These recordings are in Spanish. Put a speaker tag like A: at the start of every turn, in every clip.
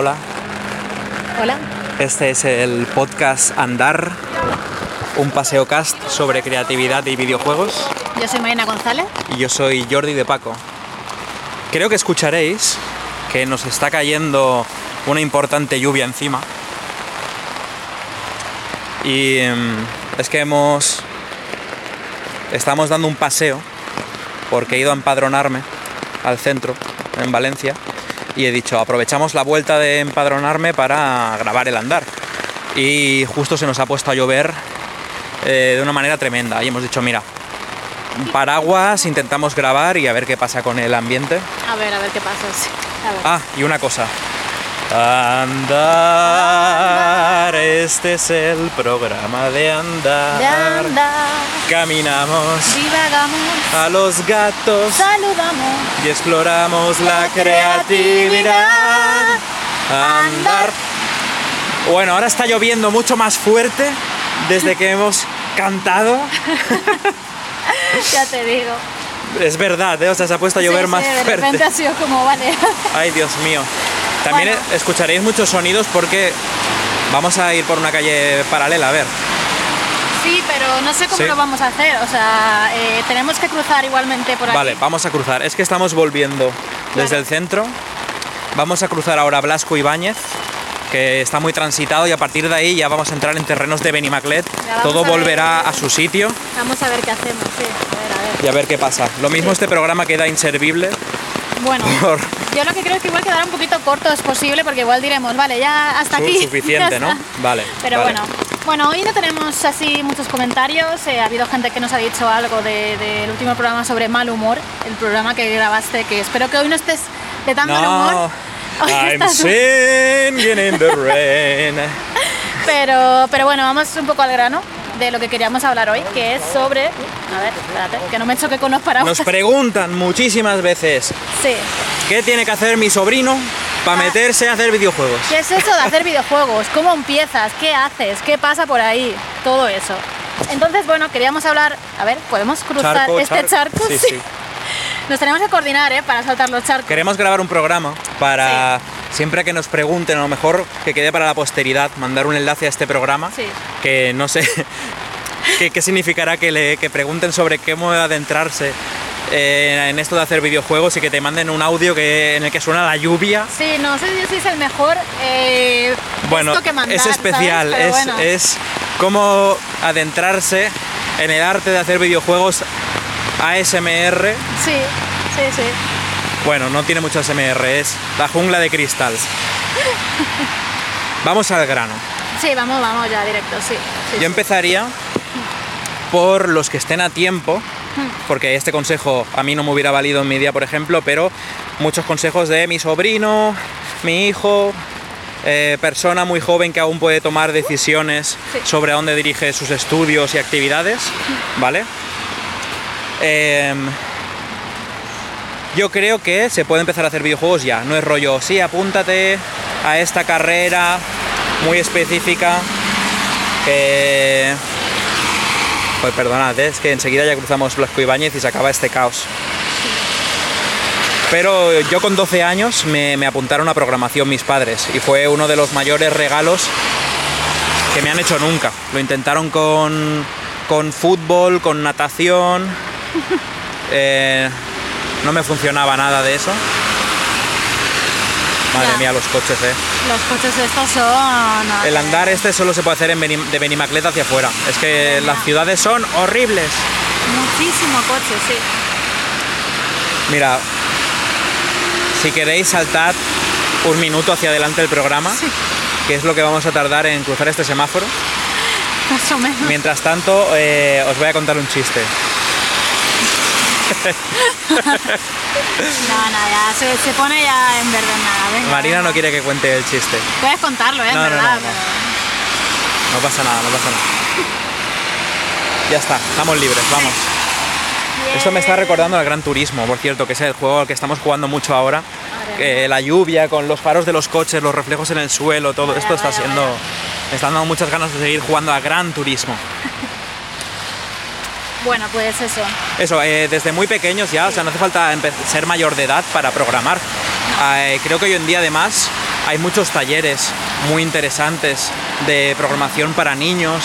A: Hola,
B: Hola.
A: este es el podcast Andar, un paseo cast sobre creatividad y videojuegos.
B: Yo soy Marina González.
A: Y yo soy Jordi de Paco. Creo que escucharéis que nos está cayendo una importante lluvia encima. Y mm, es que hemos. Estamos dando un paseo porque he ido a empadronarme al centro, en Valencia, y he dicho, aprovechamos la vuelta de empadronarme para grabar el andar. Y justo se nos ha puesto a llover eh, de una manera tremenda. Y hemos dicho, mira, paraguas, intentamos grabar y a ver qué pasa con el ambiente.
B: A ver, a ver qué pasa. sí. A ver.
A: Ah, y una cosa. Andar, este es el programa de andar.
B: De andar,
A: Caminamos
B: divagamos,
A: a los gatos
B: saludamos.
A: y exploramos la creatividad. Andar. Bueno, ahora está lloviendo mucho más fuerte desde que hemos cantado.
B: Ya te digo.
A: Es verdad, ¿eh? o sea, se ha puesto a llover
B: Sí,
A: más
B: sí, de
A: fuerte.
B: repente ha sido como, vale.
A: Ay, Dios mío. También
B: Bueno.
A: escucharéis muchos sonidos porque vamos a ir por una calle paralela, a ver.
B: Sí, pero no sé cómo
A: Sí.
B: lo vamos a hacer. O sea, eh, tenemos que cruzar igualmente por aquí.
A: Vale, vamos a cruzar. Es que estamos volviendo desde el centro. Vamos a cruzar ahora Blasco Ibáñez, que está muy transitado y a partir de ahí ya vamos a entrar en terrenos de Benimaclet. Todo
B: a ver.
A: volverá a su sitio
B: Vamos a ver qué hacemos. Sí, a ver, a ver.
A: y a ver qué pasa. Lo mismo este programa queda inservible
B: Bueno,
A: por
B: yo lo que creo es que igual quedará un poquito corto es posible porque igual diremos, vale, ya hasta
A: su-
B: aquí.
A: suficiente, ¿no? Vale.
B: Pero
A: vale.
B: bueno, bueno, hoy no tenemos así muchos comentarios. eh, ha habido gente que nos ha dicho algo de- del último programa sobre mal humor, el programa que grabaste, que espero que hoy no estés de tan mal humor.
A: No,
B: Hoy
A: I'm
B: estás-
A: singing in the rain.
B: pero, pero bueno, vamos un poco al grano de lo que queríamos hablar hoy, que es sobre. A ver, espérate, que no me choque con los paraguas.
A: Nos preguntan muchísimas veces
B: Sí.
A: qué tiene que hacer mi sobrino para
B: Ah.
A: meterse a hacer videojuegos.
B: ¿Qué es eso de hacer videojuegos? ¿Cómo empiezas? ¿Qué haces? ¿Qué pasa por ahí? Todo eso. Entonces, bueno, queríamos hablar. A ver, ¿podemos cruzar
A: Charco,
B: este
A: charco.
B: charco?
A: Sí, sí.
B: Nos tenemos que coordinar, ¿eh? Para saltar los charcos.
A: Queremos grabar un programa para siempre que nos pregunten, a lo mejor que quede para la posteridad, mandar un enlace a este programa.
B: Sí.
A: Que no sé qué, qué significará que, le, que pregunten sobre cómo adentrarse eh, en esto de hacer videojuegos y que te manden un audio que, en el que suena la lluvia.
B: Sí, no sé si es el mejor eh,
A: Bueno,
B: texto que mandar,
A: es especial, es,
B: bueno.
A: es cómo adentrarse en el arte de hacer videojuegos ASMR.
B: Sí, sí, sí.
A: Bueno, no tiene mucho ASMR, es la jungla de cristal. Vamos al grano.
B: Sí, vamos, vamos ya directo, sí. sí,
A: Yo empezaría por los que estén a tiempo, porque este consejo a mí no me hubiera valido en mi día, por ejemplo, pero muchos consejos de mi sobrino, mi hijo, eh, persona muy joven que aún puede tomar decisiones
B: Sí.
A: sobre a dónde dirige sus estudios y actividades, ¿vale? Em, yo creo que se puede empezar a hacer videojuegos ya, no es rollo, sí, apúntate a esta carrera muy específica. Pues perdonad, ¿eh? es que enseguida ya cruzamos Blasco Ibáñez y se acaba este caos. Pero yo con 12 años me, me apuntaron a programación mis padres y fue uno de los mayores regalos que me han hecho nunca. Lo intentaron con, con fútbol, con natación. eh, no me funcionaba nada de eso. Madre
B: Ya.
A: mía, los coches, eh.
B: Los coches estos son...
A: El andar este solo se puede hacer en Beni- de Benimaclet hacia afuera. Es que las ciudades son horribles.
B: Muchísimo coche, sí.
A: Mira, si queréis saltar un minuto hacia adelante el programa, que es lo que vamos a tardar en cruzar este semáforo.
B: Más o menos.
A: Mientras tanto, eh, os voy a contar un chiste.
B: No, se, se pone ya en verde nada. Venga,
A: Marina
B: venga.
A: no quiere que cuente el chiste.
B: Puedes contarlo, ¿eh? En
A: No,
B: verdad.
A: no, pasa nada, no pasa nada. Ya está, estamos libres, vamos. Esto me está recordando al Gran Turismo, por cierto, que es el juego al que estamos jugando mucho ahora. Eh, la lluvia, con los faros de los coches, los reflejos en el suelo, todo
B: Vaya,
A: esto está
B: vaya,
A: siendo...
B: vaya.
A: Me están dando muchas ganas de seguir jugando a Gran Turismo.
B: Bueno, pues eso.
A: Eso, eh, desde muy pequeños ya, o sea, no hace falta ser mayor de edad para programar. Eh, creo que hoy en día además hay muchos talleres muy interesantes de programación para niños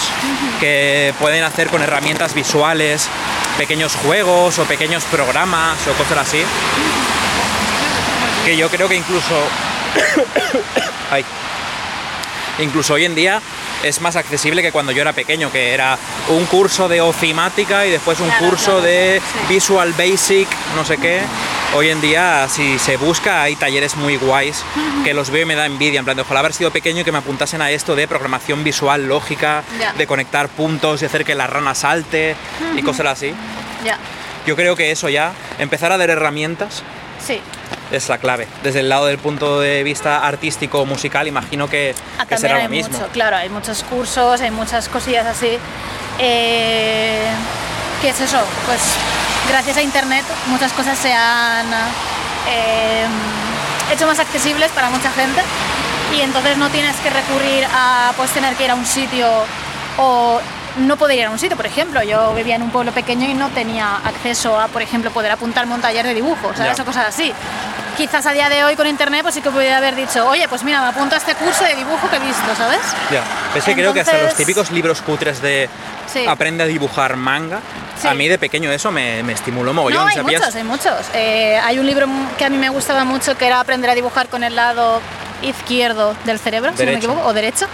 A: que pueden hacer con herramientas visuales, pequeños juegos o pequeños programas o cosas así. Que yo creo que incluso... Ay. Incluso hoy en día es más accesible que cuando yo era pequeño, que era un curso de ofimática y después un
B: Claro,
A: curso
B: claro,
A: de
B: sí.
A: Visual Basic, no sé qué. Hoy en día, si se busca, hay talleres muy guays que los veo y me da envidia. En plan, de ojalá haber sido pequeño y que me apuntasen a esto de programación visual, lógica, de conectar puntos y hacer que la rana salte y cosas así.
B: Ya.
A: Yo creo que eso ya, empezar a dar herramientas
B: Sí.
A: Es la clave. Desde el lado del punto de vista artístico o musical, imagino que,
B: Ah,
A: que será
B: hay
A: lo mismo.
B: mucho, claro, hay muchos cursos, hay muchas cosillas así. Eh, ¿Qué es eso? Pues gracias a Internet muchas cosas se han eh, hecho más accesibles para mucha gente y entonces no tienes que recurrir a pues tener que ir a un sitio o no poder ir a un sitio, por ejemplo, yo vivía en un pueblo pequeño y no tenía acceso a, por ejemplo, poder apuntarme a un taller de dibujo, ¿sabes? O cosas así. Quizás a día de hoy con internet pues sí que podría haber dicho, oye, pues mira, me apunto a este curso de dibujo que he visto, ¿sabes?
A: Ya. Es que creo que hasta los típicos libros cutres de
B: Sí.
A: aprende a dibujar manga,
B: Sí.
A: a mí de pequeño eso me, me estimuló mogollón.
B: No, hay
A: ¿sabías?
B: muchos, hay muchos. Eh, hay un libro que a mí me gustaba mucho que era aprender a dibujar con el lado izquierdo del cerebro, si no me equivoco, o derecho.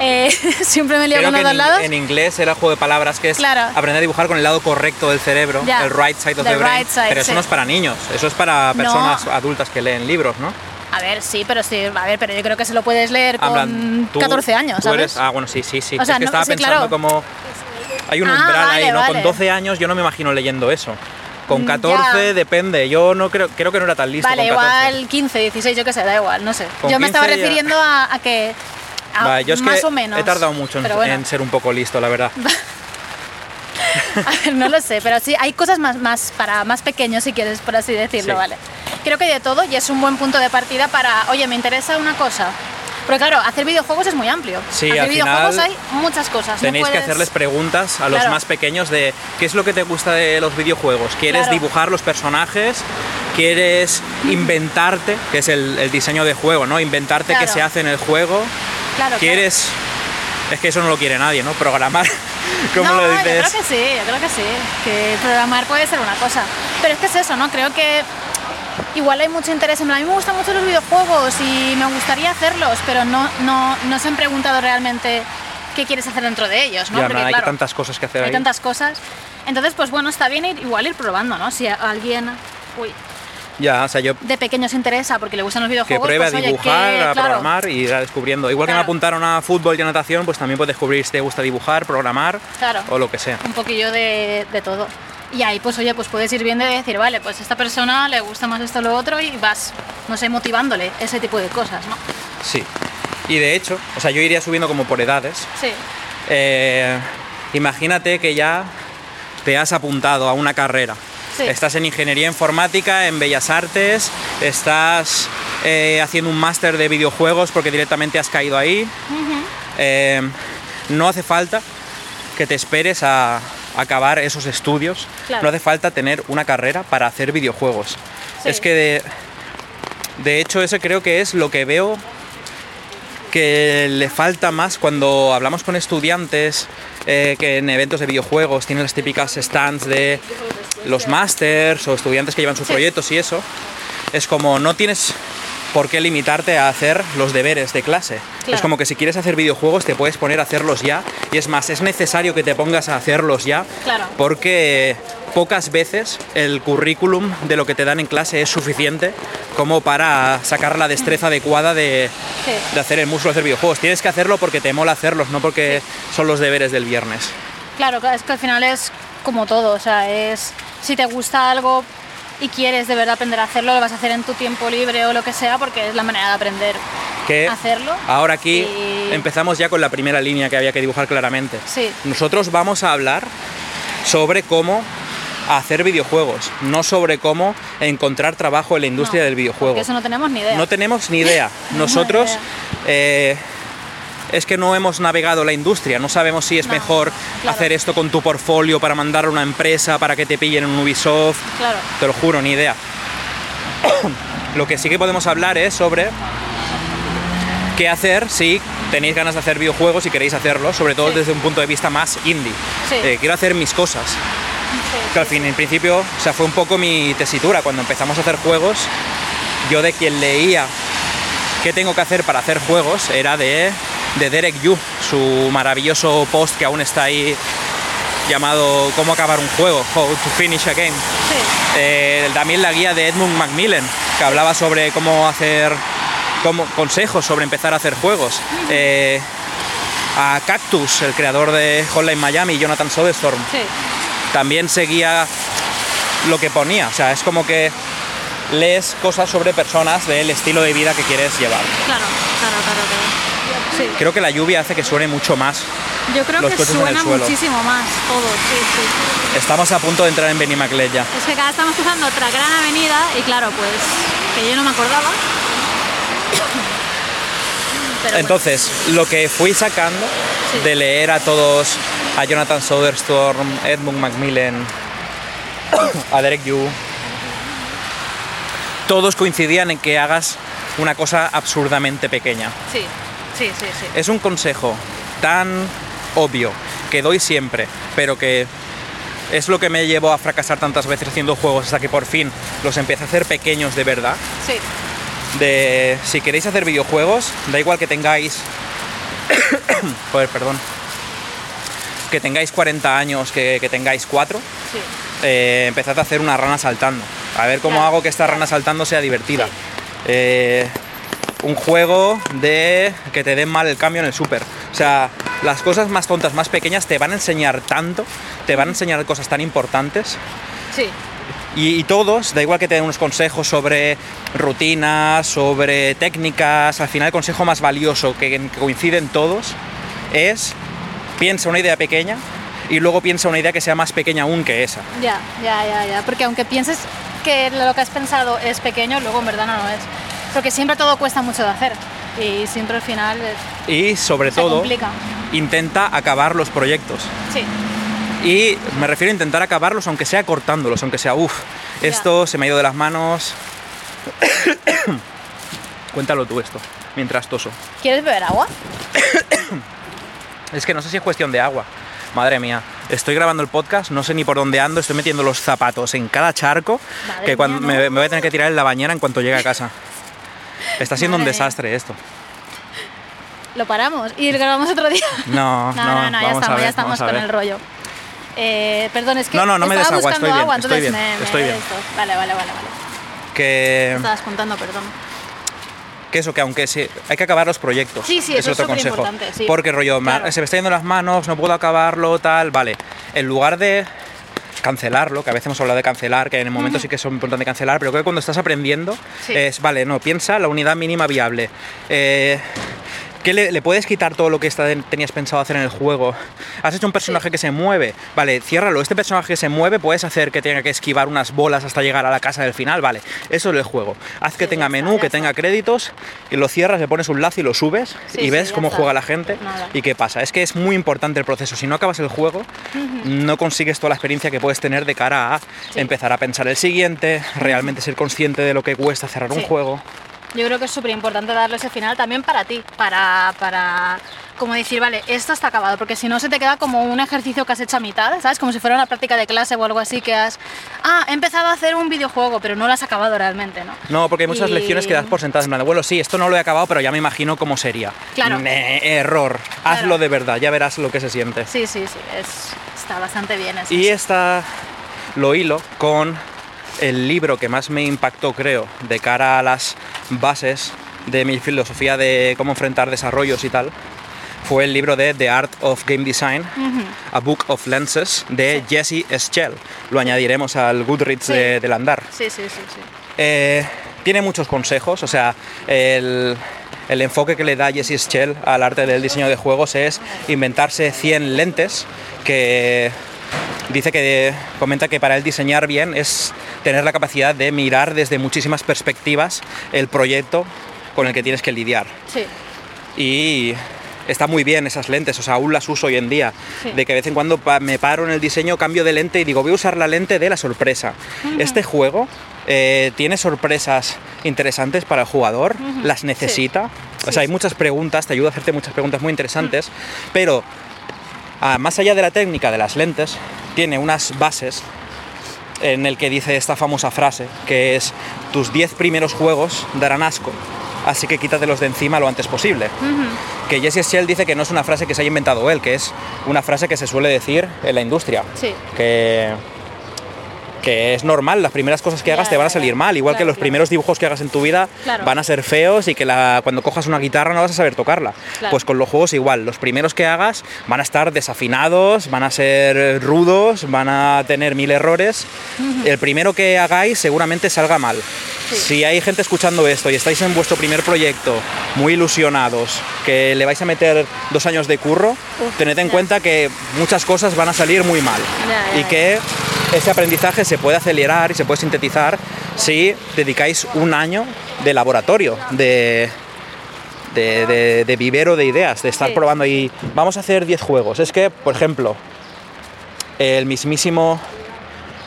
B: Eh, siempre me lío
A: Creo
B: con los
A: en,
B: dos lados.
A: en inglés era juego de palabras que es
B: Claro.
A: aprender a dibujar con el lado correcto del cerebro, el right side of
B: The
A: the brain.
B: right side,
A: pero eso
B: sí.
A: no es para niños, eso es para
B: No.
A: personas adultas que leen libros, ¿no?
B: A ver, sí, pero sí, a ver, pero yo creo que se lo puedes leer con
A: plan, tú-
B: 14 años,
A: tú
B: ¿sabes?
A: eres- ah, bueno, sí, sí, sí.
B: O sea,
A: es que
B: no-
A: estaba
B: sí,
A: pensando
B: claro.
A: como... Hay un
B: Ah,
A: umbral
B: vale,
A: ahí, ¿no? Con
B: vale.
A: 12 años yo no me imagino leyendo eso. Con
B: Mm,
A: 14
B: ya.
A: depende, yo no creo, creo que no era tan listo
B: Vale,
A: con 14.
B: igual 15, 16, yo qué sé, da igual, no sé.
A: Con
B: yo me estaba
A: 15 ya-
B: refiriendo a, a que. A
A: Vale, yo es
B: más
A: que
B: o menos.
A: he tardado mucho en,
B: pero bueno.
A: en ser un poco listo, la verdad.
B: Ver, no lo sé, pero sí, hay cosas más, más para más pequeños, si quieres, por así decirlo,
A: Sí.
B: ¿vale? Creo que de todo y es un buen punto de partida para, oye, me interesa una cosa. Porque claro, hacer videojuegos es muy amplio.
A: Sí,
B: hacer
A: al
B: videojuegos
A: final
B: hay muchas cosas. no
A: Tenéis que hacerles preguntas a los
B: Claro.
A: más pequeños de qué es lo que te gusta de los videojuegos. ¿Quieres
B: Claro.
A: dibujar los personajes? ¿Quieres inventarte? Que es el, el diseño de juego, ¿no? Inventarte qué se hace en el juego.
B: Claro,
A: ¿Quieres...? Es que eso no lo quiere nadie, ¿no? Programar. ¿Cómo
B: no,
A: lo
B: yo
A: dices?
B: creo que sí, yo creo que sí. Que programar puede ser una cosa. Pero es que es eso, ¿no? Creo que igual hay mucho interés en plan, a mí me gustan mucho los videojuegos y me gustaría hacerlos, pero no, no, no se han preguntado realmente qué quieres hacer dentro de ellos, ¿no?
A: Ya,
B: Porque,
A: hay
B: claro,
A: tantas cosas que hacer
B: hay
A: ahí.
B: tantas cosas. Entonces, pues bueno, está bien ir, igual ir probando, ¿no? Si alguien uy,
A: Ya, o sea, yo
B: de pequeño se interesa porque le gustan los
A: que
B: videojuegos,
A: pruebe
B: pues,
A: a
B: oye,
A: dibujar,
B: que,
A: a
B: claro,
A: programar y ir a descubriendo. Igual que me apuntaron a fútbol y a natación, pues también puedes descubrir si te gusta dibujar, programar
B: Claro.
A: o lo que sea.
B: un poquillo de, de todo. Y ahí, pues oye, pues puedes ir viendo y decir, vale, pues a esta persona le gusta más esto o lo otro y vas, no sé, motivándole ese tipo de cosas, ¿no?
A: Sí. Y de hecho, o sea, yo iría subiendo como por edades.
B: Sí,
A: Eh, imagínate que ya te has apuntado a una carrera.
B: Sí.
A: Estás en ingeniería informática, en bellas artes, estás eh, haciendo un máster de videojuegos porque directamente has caído ahí. Eh, no hace falta que te esperes a acabar esos estudios.
B: Claro.
A: No hace falta tener una carrera para hacer videojuegos.
B: Sí.
A: Es que de, de hecho eso creo que es lo que veo que le falta más cuando hablamos con estudiantes eh, que en eventos de videojuegos tienen las típicas stands de los masters o estudiantes que llevan sus proyectos y eso. Es como no tienes ¿por qué limitarte a hacer los deberes de clase?
B: Claro.
A: Es como que si quieres hacer videojuegos te puedes poner a hacerlos ya y es más, es necesario que te pongas a hacerlos ya
B: Claro.
A: porque pocas veces el currículum de lo que te dan en clase es suficiente como para sacar la destreza adecuada de,
B: Sí.
A: de hacer el de hacer videojuegos. Tienes que hacerlo porque te mola hacerlos, no porque son los deberes del viernes.
B: Claro, es que al final es como todo, o sea, es si te gusta algo y quieres de verdad aprender a hacerlo, lo vas a hacer en tu tiempo libre o lo que sea, porque es la manera de aprender
A: Que
B: a hacerlo.
A: ahora aquí
B: Y-
A: empezamos ya con la primera línea que había que dibujar claramente.
B: Sí.
A: Nosotros vamos a hablar sobre cómo hacer videojuegos, no sobre cómo encontrar trabajo en la industria
B: No,
A: del videojuego.
B: porque eso no tenemos ni idea.
A: No tenemos ni idea.
B: No,
A: Nosotros
B: idea.
A: eh, es que no hemos navegado la industria, no sabemos si es
B: No,
A: mejor
B: claro.
A: hacer esto con tu portfolio para mandar a una empresa para que te pillen en un Ubisoft.
B: Claro.
A: Te lo juro, ni idea. Lo que sí que podemos hablar es sobre qué hacer si tenéis ganas de hacer videojuegos y queréis hacerlo, sobre todo
B: Sí.
A: desde un punto de vista más indie.
B: Sí.
A: Eh, quiero hacer mis cosas.
B: Sí,
A: Que al fin, en principio, o sea, fue un poco mi tesitura. Cuando empezamos a hacer juegos, yo de quien leía qué tengo que hacer para hacer juegos era de, de Derek Yu, su maravilloso post que aún está ahí llamado Cómo acabar un juego, How to Finish a Game.
B: sí.
A: Eh, también la guía de Edmund Macmillan, que hablaba sobre cómo hacer cómo, consejos sobre empezar a hacer juegos. Eh, a Cactus, el creador de Hotline Miami, Jonathan Soderstrom,
B: sí.
A: también seguía lo que ponía. O sea, es como que lees cosas sobre personas del estilo de vida que quieres llevar.
B: Claro, claro, claro, claro. Sí.
A: Creo que la lluvia hace que suene mucho más.
B: Yo creo
A: los
B: que
A: coches en el
B: suena
A: suelo.
B: muchísimo más todo, sí, sí.
A: Estamos a punto de entrar en Benimaclet ya.
B: Es que acá estamos cruzando otra gran avenida y claro, pues que yo no me acordaba. Pero bueno,
A: Entonces, lo que fui sacando
B: Sí.
A: de leer a todos, a Jonathan Soderstrom, Edmund Macmillan, a Derek Yu, todos coincidían en que hagas una cosa absurdamente pequeña.
B: sí, sí, sí, sí.
A: Es un consejo tan obvio que doy siempre, pero que es lo que me llevó a fracasar tantas veces haciendo juegos hasta que por fin los empecé a hacer pequeños de verdad.
B: Sí,
A: De si queréis hacer videojuegos, da igual que tengáis. Joder, perdón. Que tengáis 40 años, que, que tengáis 4,
B: sí.
A: eh, empezad a hacer una rana saltando. A ver cómo
B: Claro.
A: hago que esta rana saltando sea divertida.
B: Sí.
A: Eh, un juego de que te den mal el cambio en el súper. O sea, las cosas más tontas, más pequeñas, te van a enseñar tanto, te van a enseñar cosas tan importantes.
B: Sí,
A: Y, y todos, da igual que te den unos consejos sobre rutinas, sobre técnicas, al final el consejo más valioso que, que coinciden todos es piensa una idea pequeña y luego piensa una idea que sea más pequeña aún que esa.
B: ya, ya, ya, ya. Porque aunque pienses que lo que has pensado es pequeño, luego en verdad no lo es. Porque siempre todo cuesta mucho de hacer. Y siempre al final
A: Y sobre
B: se
A: todo,
B: complica.
A: intenta acabar los proyectos.
B: Sí,
A: Y me refiero a intentar acabarlos, aunque sea cortándolos, aunque sea, uff, esto se me ha ido de las manos. Cuéntalo tú esto, mientras toso.
B: ¿quieres beber agua?
A: Es que no sé si es cuestión de agua. Madre mía, estoy grabando el podcast, no sé ni por dónde ando, estoy metiendo los zapatos en cada charco
B: Madre
A: que cuando
B: mía,
A: me,
B: ¿no?
A: me voy a tener que tirar en la bañera en cuanto llegue a casa. Está siendo un
B: Madre mía.
A: desastre esto.
B: Lo paramos y grabamos otro día.
A: No,
B: No, no, no, ya
A: vamos a
B: estamos,
A: ver,
B: ya estamos con el rollo. Eh, perdón, es que
A: No, no, no me
B: estaba
A: des agua,
B: buscando
A: estoy bien, estoy bien,
B: me, me
A: estoy bien.
B: esto. Vale, vale, vale, vale.
A: Que,
B: Me estabas contando, perdón.
A: que eso, que aunque se, hay que acabar los proyectos.
B: Sí, sí,
A: es
B: eso es
A: otro consejo.
B: superimportante, sí.
A: Porque rollo, me-
B: Claro.
A: se me está yendo las manos, no puedo acabarlo, tal, vale. En lugar de cancelarlo, que a veces hemos hablado de cancelar, que en el momento sí que es importante cancelar, pero creo que cuando estás aprendiendo
B: Sí.
A: es, vale, no, piensa la unidad mínima viable. Eh, ¿Qué le, le puedes quitar todo lo que está- tenías pensado hacer en el juego? Has hecho un personaje
B: Sí.
A: que se mueve, vale, ciérralo. Este personaje que se mueve puedes hacer que tenga que esquivar unas bolas hasta llegar a la casa del final, vale. Eso es el juego. Haz que tenga menú, que tenga créditos, y lo cierras, le pones un lazo y lo subes
B: Sí,
A: y ves cómo
B: está.
A: juega la gente
B: Nada.
A: y qué pasa. Es que es muy importante el proceso. Si no acabas el juego, no consigues toda la experiencia que puedes tener de cara a empezar a pensar el siguiente, realmente ser consciente de lo que cuesta cerrar un juego.
B: Yo creo que es súper importante darle ese final también para ti, para, para como decir, vale, esto está acabado, porque si no se te queda como un ejercicio que has hecho a mitad, ¿sabes? Como si fuera una práctica de clase o algo así que has, ah, he empezado a hacer un videojuego, pero no lo has acabado realmente, ¿no?
A: No, porque hay muchas
B: Y-
A: lecciones que das por sentadas. En plan, bueno, sí, esto no lo he acabado, pero ya me imagino cómo sería.
B: Claro.
A: Error.
B: Claro.
A: Hazlo de verdad, ya verás lo que se siente.
B: Sí, sí, sí, es, está bastante bien eso.
A: Y esta lo hilo con el libro que más me impactó, creo, de cara a las bases de mi filosofía de cómo enfrentar desarrollos y tal. Fue el libro de The Art of Game Design, A Book of Lenses, de Jesse Schell. Lo añadiremos al Goodreads
B: Sí.
A: de- del andar.
B: Sí, sí, sí, sí.
A: Eh, tiene muchos consejos, o sea, el, el enfoque que le da Jesse Schell al arte del diseño de juegos es inventarse 100 lentes que dice que comenta que para él diseñar bien es tener la capacidad de mirar desde muchísimas perspectivas el proyecto con el que tienes que lidiar.
B: Sí,
A: Y está muy bien esas lentes, o sea, aún las uso hoy en día.
B: Sí.
A: De que de vez en cuando me paro en el diseño, cambio de lente y digo, voy a usar la lente de la sorpresa. Este juego eh, tiene sorpresas interesantes para el jugador, las necesita. O sea, hay muchas preguntas, te ayuda a hacerte muchas preguntas muy interesantes, pero ah, más allá de la técnica de las lentes, tiene unas bases en el que dice esta famosa frase, que es tus 10 primeros juegos darán asco, así que quítatelos de encima lo antes posible. Que Jesse Shell dice que no es una frase que se haya inventado él, que es una frase que se suele decir en la industria.
B: sí.
A: Que, que es normal, las primeras cosas que hagas te van a salir mal, igual que los
B: claro.
A: primeros dibujos que hagas en tu vida van a ser feos y que la- cuando cojas una guitarra no vas a saber tocarla. Pues con los juegos igual, los primeros que hagas van a estar desafinados, van a ser rudos, van a tener mil errores. El primero que hagáis seguramente salga mal.
B: Sí.
A: Si hay gente escuchando esto y estáis en vuestro primer proyecto muy ilusionados, que le vais a meter dos años de curro, tened en cuenta que muchas cosas van a salir muy mal y que ese aprendizaje se puede acelerar y se puede sintetizar si dedicáis un año de laboratorio, de, de, de- de vivero de ideas, de estar
B: Sí.
A: probando y vamos a hacer 10 juegos. Es que, por ejemplo, el mismísimo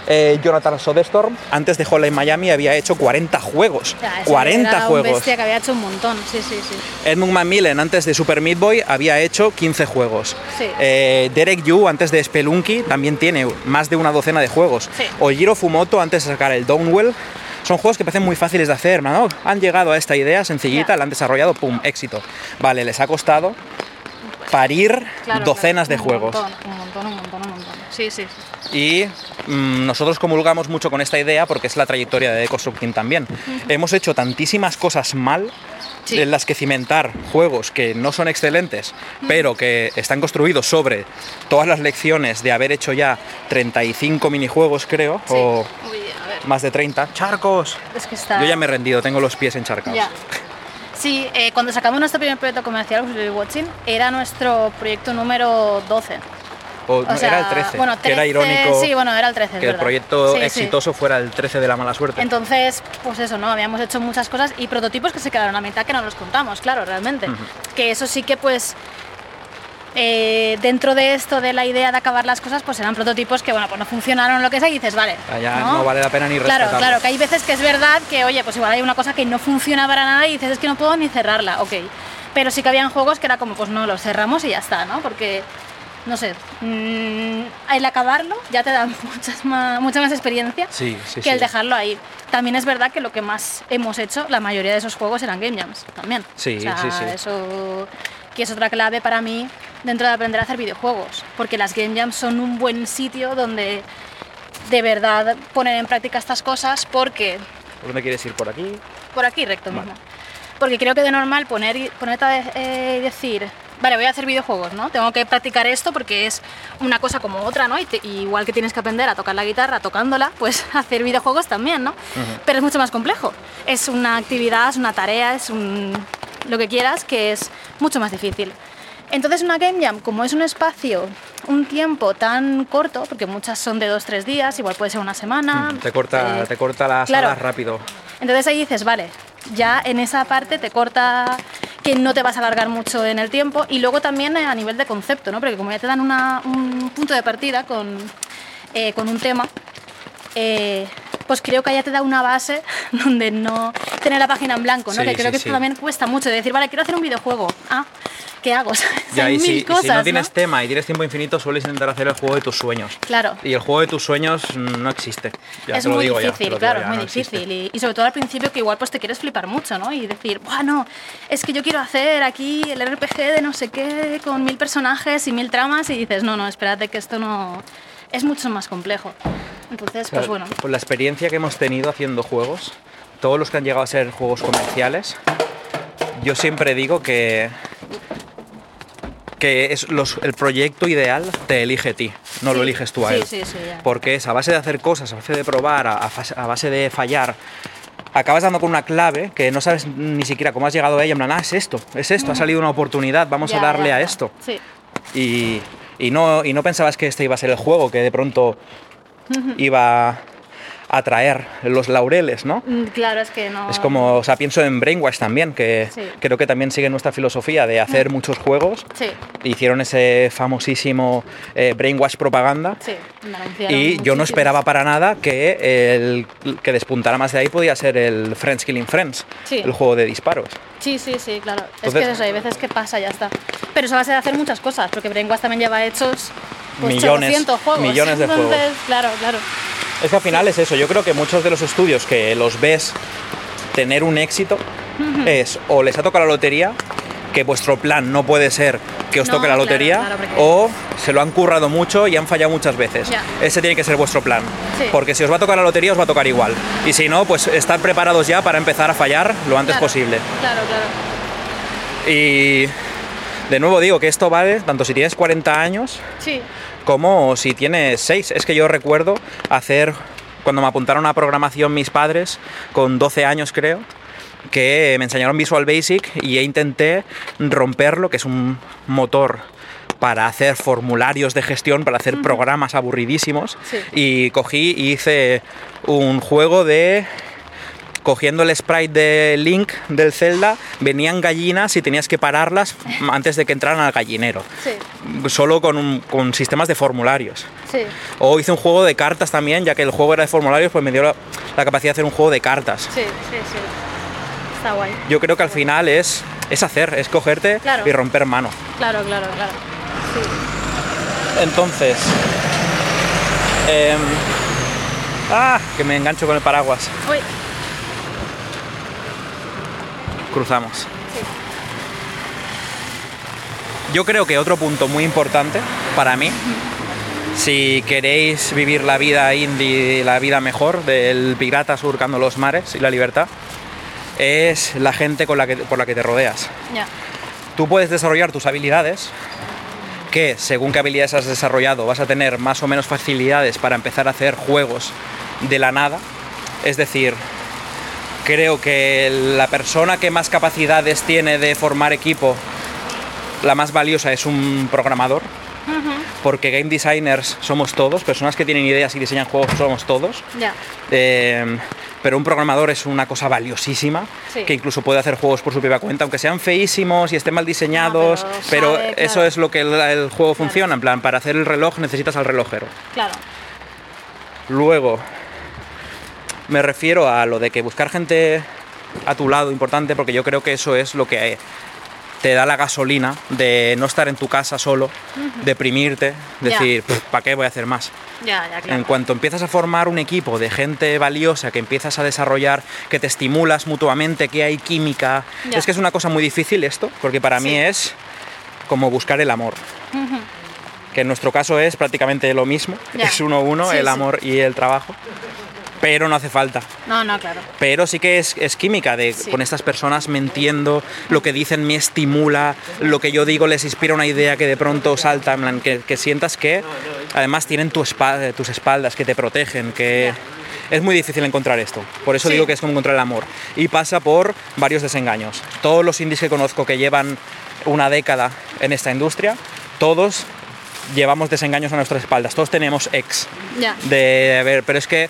A: eh, Jonathan Soderstorm, antes de Hotline Miami, había hecho 40 juegos.
B: Ese
A: 40
B: era
A: juegos.
B: Un bestia que había hecho un montón, sí, sí, sí.
A: Edmund Macmillan antes de Super Meat Boy había hecho 15 juegos.
B: Sí.
A: Eh, Derek Yu antes de Spelunky también tiene más de una docena de juegos.
B: Sí.
A: Ojiro Fumoto antes de sacar el Downwell. Son juegos que parecen muy fáciles de hacer, ¿no? Han llegado a esta idea sencillita,
B: Ya.
A: la han desarrollado, ¡pum! éxito. Vale, les ha costado parir
B: Claro,
A: docenas
B: claro,
A: de juegos.
B: Un montón, un montón, un montón, un montón. Sí, sí, sí.
A: Y mm, nosotros comulgamos mucho con esta idea porque es la trayectoria de Deconstructing también. Hemos hecho tantísimas cosas mal
B: Sí.
A: en las que cimentar juegos que no son excelentes, pero que están construidos sobre todas las lecciones de haber hecho ya 35 minijuegos, creo,
B: Sí.
A: o
B: Uy, a ver,
A: más de 30. ¡Charcos!
B: es que está...
A: Yo ya me he rendido, tengo los pies encharcados.
B: Ya. Sí, eh, cuando sacamos nuestro primer proyecto comercial, Usually Watching, era nuestro proyecto número 12.
A: O,
B: O
A: no,
B: sea,
A: era el 13,
B: bueno,
A: que era
B: 13,
A: irónico
B: Sí, bueno, era el 13. es
A: que el proyecto
B: Sí, sí.
A: exitoso fuera el 13 de la mala suerte.
B: Entonces, pues eso, ¿no? Habíamos hecho muchas cosas y prototipos que se quedaron a mitad que no los contamos, claro, realmente. Que eso sí que, pues, eh, dentro de esto de la idea de acabar las cosas, pues eran prototipos que, bueno, pues no funcionaron lo que sea y dices, vale.
A: Ah, ya no vale la pena ni
B: Claro, claro, que hay veces que es verdad que, oye, pues igual hay una cosa que no funciona para nada y dices, es que no puedo ni cerrarla, ok. Pero sí que habían juegos que era como, pues no, los cerramos y ya está, ¿no? Porque, no sé, mm, el acabarlo ya te da muchas más, mucha más experiencia
A: Sí, sí,
B: que el
A: sí.
B: dejarlo ahí. También es verdad que lo que más hemos hecho, la mayoría de esos juegos eran game jams también.
A: Sí,
B: O sea,
A: sí, sí.
B: Eso que es otra clave para mí dentro de aprender a hacer videojuegos, porque las game jams son un buen sitio donde de verdad poner en práctica estas cosas porque
A: ¿Por dónde quieres ir? ¿Por aquí?
B: por aquí recto
A: Vale.
B: mismo. Porque creo que de normal poner, ponerte a eh, decir, vale, voy a hacer videojuegos, ¿no? Tengo que practicar esto porque es una cosa como otra, ¿no? Y, te- y igual que tienes que aprender a tocar la guitarra tocándola, pues hacer videojuegos también, ¿no? Pero es mucho más complejo. Es una actividad, es una tarea, es un, lo que quieras, que es mucho más difícil. Entonces una Game Jam, como es un espacio, un tiempo tan corto, porque muchas son de dos, tres días, igual puede ser una semana.
A: Te corta,
B: eh,
A: te corta las
B: claro.
A: rápido.
B: entonces ahí dices, vale, ya en esa parte te corta que no te vas a alargar mucho en el tiempo y luego también eh, a nivel de concepto, ¿no? Porque como ya te dan una- un punto de partida con, eh, con un tema, eh, pues creo que ya te da una base donde no te tener la página en blanco, ¿no?
A: Sí,
B: que creo
A: sí,
B: que
A: sí.
B: esto también cuesta mucho, de decir, vale, quiero hacer un videojuego. Ah, ¿qué hago? Hay
A: y si,
B: mil
A: y
B: cosas,
A: si no tienes
B: ¿no?
A: tema y tienes tiempo infinito, sueles intentar hacer el juego de tus sueños.
B: Claro.
A: Y el juego de tus sueños no existe. Ya
B: es
A: te lo
B: muy
A: digo
B: difícil, claro, es muy
A: no
B: difícil. Y, y sobre todo al principio que igual pues te quieres flipar mucho, ¿no? Y decir, bueno, es que yo quiero hacer aquí el RPG de no sé qué con mil personajes y mil tramas y dices, no, no, espérate que esto no... Es mucho más complejo. Entonces, pues bueno.
A: Pues la experiencia que hemos tenido haciendo juegos, todos los que han llegado a ser juegos comerciales, yo siempre digo que que es los- el proyecto ideal te elige a ti, no lo eliges tú a él.
B: sí, sí, ya.
A: Porque es a base de hacer cosas, a base de probar, a, base de fallar. Acabas dando con una clave que no sabes ni siquiera cómo has llegado a ella. En plan, ah, es esto, es esto, ha salido una oportunidad, vamos
B: Ya,
A: a darle
B: ya,
A: a esto.
B: Sí,
A: Y, y no, y no pensabas que este iba a ser el juego, que de pronto iba a traer los laureles, ¿no?
B: Mm, claro, es que no...
A: Es como, o sea, pienso en Brainwash también, que
B: Sí.
A: creo que también sigue nuestra filosofía de hacer muchos juegos.
B: Sí,
A: Hicieron ese famosísimo eh, Brainwash propaganda.
B: sí. me
A: Y yo no esperaba para nada que el que despuntara más de ahí podía ser el Friends Killing Friends,
B: Sí.
A: el juego de disparos.
B: Sí, sí, sí, claro. es que eso, hay veces que pasa, ya está. Pero eso va a ser hacer muchas cosas, porque Brainwash también lleva hechos pues,
A: Millones,
B: 800 juegos.
A: millones de
B: Entonces,
A: juegos.
B: Claro, claro.
A: Es que al final es eso, yo creo que muchos de los estudios que los ves tener un éxito es o les ha tocado la lotería, que vuestro plan no puede ser que os
B: No,
A: toque la lotería,
B: claro,
A: o se lo han currado mucho y han fallado muchas veces. Ese tiene que ser vuestro plan.
B: Sí.
A: Porque si os va a tocar la lotería, os va a tocar igual. Y si no, pues estar preparados ya para empezar a fallar lo antes
B: Claro,
A: posible.
B: Claro, claro.
A: Y de nuevo digo que esto vale tanto si tienes 40 años
B: Sí,
A: como si tienes 6. Es que yo recuerdo hacer, cuando me apuntaron a programación mis padres, con 12 años creo, que me enseñaron Visual Basic y intenté romperlo, que es un motor para hacer formularios de gestión, para hacer programas aburridísimos.
B: Sí.
A: Y cogí y hice un juego de cogiendo el sprite de Link del Zelda, venían gallinas y tenías que pararlas antes de que entraran al gallinero.
B: sí,
A: Solo con, un- con sistemas de formularios.
B: sí.
A: O hice un juego de cartas también, ya que el juego era de formularios, pues me dio la, la capacidad de hacer un juego de cartas.
B: Sí, sí, sí. Está guay.
A: Yo creo que al final es, es hacer, es cogerte
B: Claro.
A: y romper mano.
B: Claro, claro, claro. Sí.
A: Entonces... em, ¡Ah! Que me engancho con el paraguas.
B: Uy,
A: Cruzamos.
B: sí.
A: Yo creo que otro punto muy importante para mí, si queréis vivir la vida indie, la vida mejor del pirata surcando los mares y la libertad, es la gente con la que, por la que te rodeas. Tú puedes desarrollar tus habilidades, que según qué habilidades has desarrollado vas a tener más o menos facilidades para empezar a hacer juegos de la nada. Es decir, creo que la persona que más capacidades tiene de formar equipo, la más valiosa es un programador, porque game designers somos todos, personas que tienen ideas y diseñan juegos somos todos. Eh, pero un programador es una cosa valiosísima,
B: Sí.
A: que incluso puede hacer juegos por su propia cuenta, aunque sean feísimos y estén mal diseñados, pero, eso
B: claro.
A: es lo que el, el juego funciona, en plan, para hacer el reloj necesitas al relojero.
B: Claro.
A: Luego, me refiero a lo de que buscar gente a tu lado importante, porque yo creo que eso es lo que te da la gasolina de no estar en tu casa solo, deprimirte, decir, ¿para qué voy a hacer más?
B: Ya, ya, claro.
A: En cuanto empiezas a formar un equipo de gente valiosa que empiezas a desarrollar, que te estimulas mutuamente, que hay química,
B: Ya.
A: es que es una cosa muy difícil esto, porque para mí es como buscar el amor. Que en nuestro caso es prácticamente lo mismo, es uno a uno,
B: Sí,
A: el
B: sí.
A: amor y el trabajo, pero no hace falta.
B: No, no, claro.
A: Pero sí que es, es química, de
B: Sí.
A: con estas personas me entiendo, lo que dicen me estimula, lo que yo digo les inspira una idea que de pronto salta, en plan, que, que sientas que además tienen tu espa- tus espaldas, que te protegen, que... Es muy difícil encontrar esto, por eso
B: Sí.
A: digo que es como encontrar el amor. Y pasa por varios desengaños. Todos los indies que conozco que llevan una década en esta industria, todos llevamos desengaños a nuestras espaldas, todos tenemos ex
B: Ya.
A: de a ver, pero es que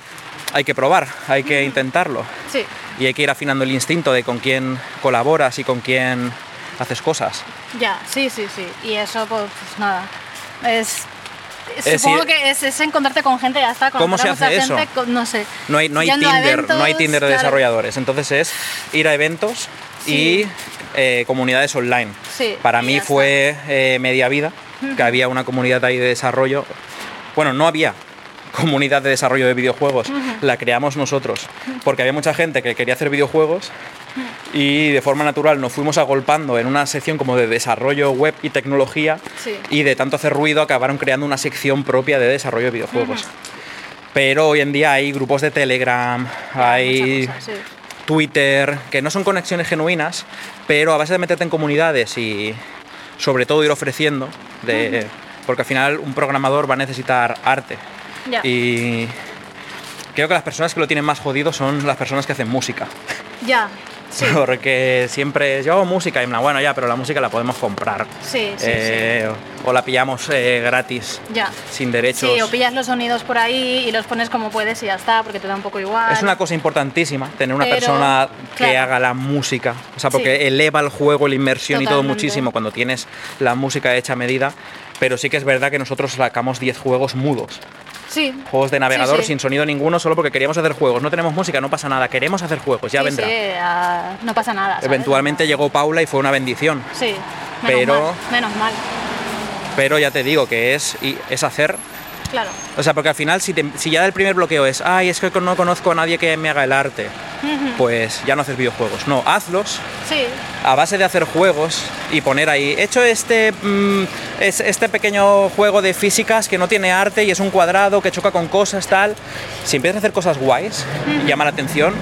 A: hay que probar, hay que intentarlo
B: Sí.
A: y hay que ir afinando el instinto de con quién colaboras y con quién haces cosas.
B: Ya, sí, sí, sí. Y eso, pues, pues nada. Es
A: Eh,
B: Supongo
A: sí.
B: que es, es encontrarte con gente, ya está.
A: ¿Cómo se hace eso?
B: gente, no sé.
A: No hay, no hay Tinder, no hay Tinder de
B: claro.
A: desarrolladores. Entonces es ir a eventos
B: Sí.
A: y eh, comunidades online.
B: Sí,
A: Para mí fue eh, media vida, que había una comunidad ahí de desarrollo. Bueno, no había comunidad de desarrollo de videojuegos, la creamos nosotros, porque había mucha gente que quería hacer videojuegos y de forma natural nos fuimos agolpando en una sección como de desarrollo web y tecnología
B: Sí.
A: y de tanto hacer ruido acabaron creando una sección propia de desarrollo de videojuegos. Pero hoy en día hay grupos de Telegram, hay
B: sí.
A: Twitter, que no son conexiones genuinas, pero a base de meterte en comunidades y sobre todo ir ofreciendo, de, porque al final un programador va a necesitar arte.
B: Ya.
A: Y creo que las personas que lo tienen más jodido son las personas que hacen música.
B: Ya, sí.
A: Porque siempre yo hago música y en plan, bueno, ya, pero la música la podemos comprar.
B: Sí, sí,
A: Eh, O la pillamos eh, gratis,
B: Ya.
A: sin derechos.
B: Sí, o pillas los sonidos por ahí y los pones como puedes y ya está, porque te da un poco igual.
A: Es una cosa importantísima tener una
B: Pero,
A: persona que
B: claro.
A: haga la música. O sea, porque
B: Sí.
A: eleva el juego, la inmersión y todo muchísimo cuando tienes la música hecha a medida. Pero sí que es verdad que nosotros sacamos 10 juegos mudos.
B: Sí.
A: Juegos de navegador
B: Sí, sí.
A: sin sonido ninguno, solo porque queríamos hacer juegos. No tenemos música, no pasa nada. Queremos hacer juegos, ya vendrá.
B: sí, ah, no pasa nada. ¿sabes?
A: Eventualmente llegó Paula y fue una bendición.
B: Sí, menos
A: Pero-
B: mal. Menos mal,
A: Pero ya te digo que es, y- es hacer
B: claro.
A: O sea, porque al final, si, te- si ya el primer bloqueo es, ay, es que no conozco a nadie que me haga el arte, pues ya no haces videojuegos. No, hazlos
B: Sí,
A: a base de hacer juegos y poner ahí, he hecho este, mm, es- este pequeño juego de físicas que no tiene arte y es un cuadrado que choca con cosas, tal. Si empiezas a hacer cosas guays y llama la atención,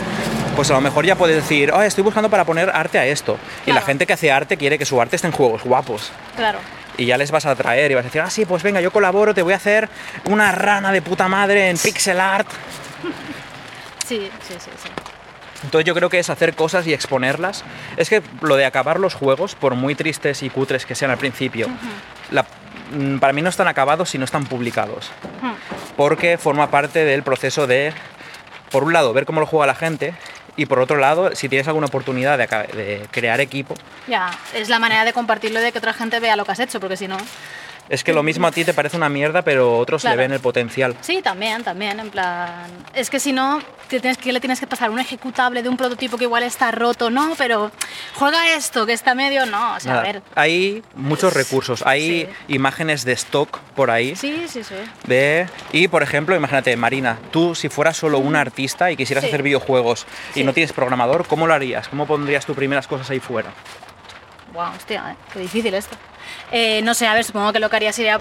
A: pues a lo mejor ya puedes decir, "Ah, estoy buscando para poner arte a esto. Y la gente que hace arte quiere que su arte esté en juegos guapos
B: claro.
A: Y ya les vas a atraer y vas a decir, ah, sí, pues venga, yo colaboro, te voy a hacer una rana de puta madre en pixel art.
B: Sí, sí, sí, sí.
A: Entonces yo creo que es hacer cosas y exponerlas. Es que lo de acabar los juegos, por muy tristes y cutres que sean al principio, la- mm, para mí no están acabados si no están publicados. Porque forma parte del proceso de, por un lado, ver cómo lo juega la gente y por otro lado, si tienes alguna oportunidad de, crear equipo,
B: Ya, es la manera de compartirlo y de que otra gente vea lo que has hecho, porque si no.
A: Es que lo mismo a ti te parece una mierda, pero otros
B: Claro.
A: le ven el potencial.
B: Sí, también, también, en plan. Es que si no, te tienes que le tienes que pasar un ejecutable de un prototipo que igual está roto, no, pero juega esto, que está medio, no, o sea,
A: Nada,
B: a ver.
A: Hay muchos recursos, hay imágenes de stock por ahí.
B: Sí, sí, sí.
A: De, y por ejemplo, imagínate, Marina, tú si fueras solo un artista y quisieras
B: Sí.
A: hacer videojuegos y
B: Sí.
A: no tienes programador, ¿cómo lo harías? ¿Cómo pondrías tus primeras cosas ahí fuera?
B: Wow, hostia, ¿eh? qué difícil esto. Eh, no sé, a ver, supongo que lo que haría sería.